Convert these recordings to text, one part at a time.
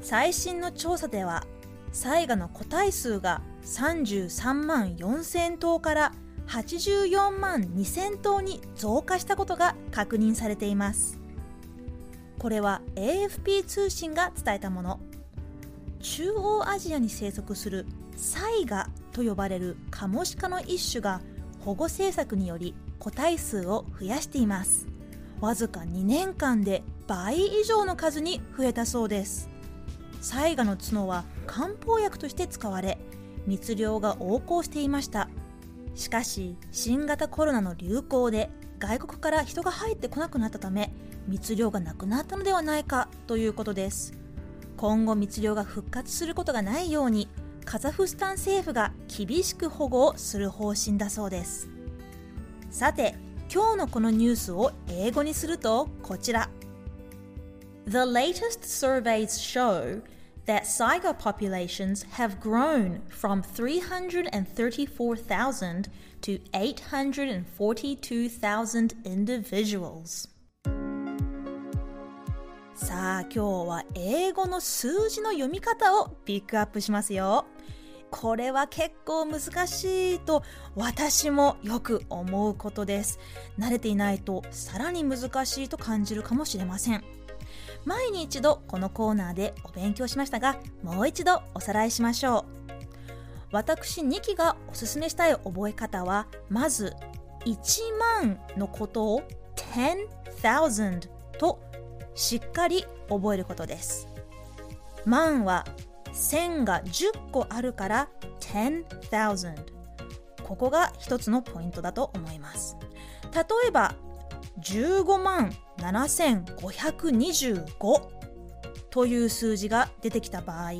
最新の調査では災害の個体数が33万4000頭から84万2000頭に増加したことが確認されています。これは AFP 通信が伝えたもの。中央アジアに生息するサイガと呼ばれるカモシカの一種が保護政策により個体数を増やしています。わずか2年間で倍以上の数に増えたそうです。サイガの角は漢方薬として使われ密漁が横行していました。しかし新型コロナの流行で外国から人が入ってこなくなったため密漁がなくなったのではないかということです。今後密漁が復活することがないようにカザフスタン政府が厳しく保護をする方針だそうです。さて今日のこのニュースを英語にするとこちら。The latest surveys show that Saiga populations have grown from 334,000 to 842,000 individuals. さあ今日は英語の数字の読み方をピックアップしますよ。これは結構難しいと私もよく思うことです。慣れていないとさらに難しいと感じるかもしれません。前に一度このコーナーでお勉強しましたがもう一度おさらいしましょう。私2期がおすすめしたい覚え方はまず1万のことを10,000としっかり覚えることです。万は1000が10個あるから10,000ここが一つのポイントだと思います。例えば15万7525という数字が出てきた場合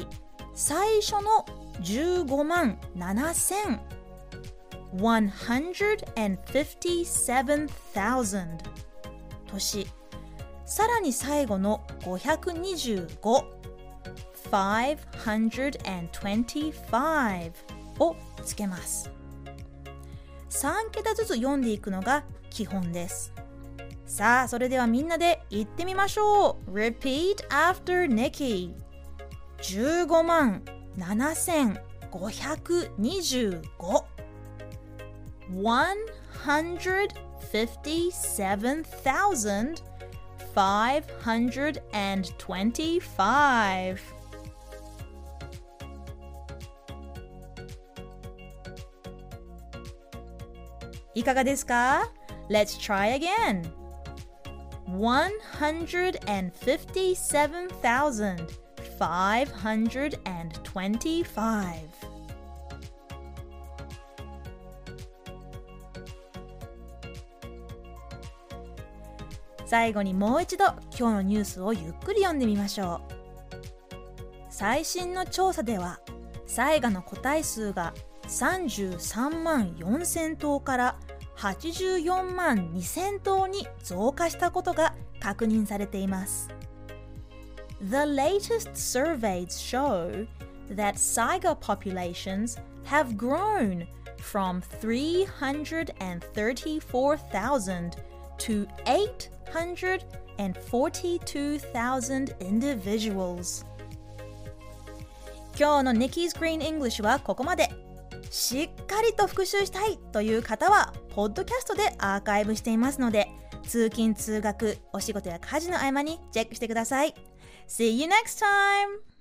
最初の15万7000 157,000としさらに最後の525 525をつけます。3桁ずつ読んでいくのが基本です。さあそれではみんなで言ってみましょう Repeat after Nikki 15万7525 157,525いかがですか Let's try again. 157,525. 最後にもう一度今日のニュースをゆっくり読んでみましょう最新の調査では災害の個体数が33万4000頭から84万2000頭に増加したことが確認されています。The latest surveys show that Saiga populations have grown from 334,000 to 842,000 individuals. 今日の Nikki's Green English はここまで。しっかりと復習したいという方は、ポッドキャストでアーカイブしていますので、通勤・通学、お仕事や家事の合間にチェックしてください。See you next time!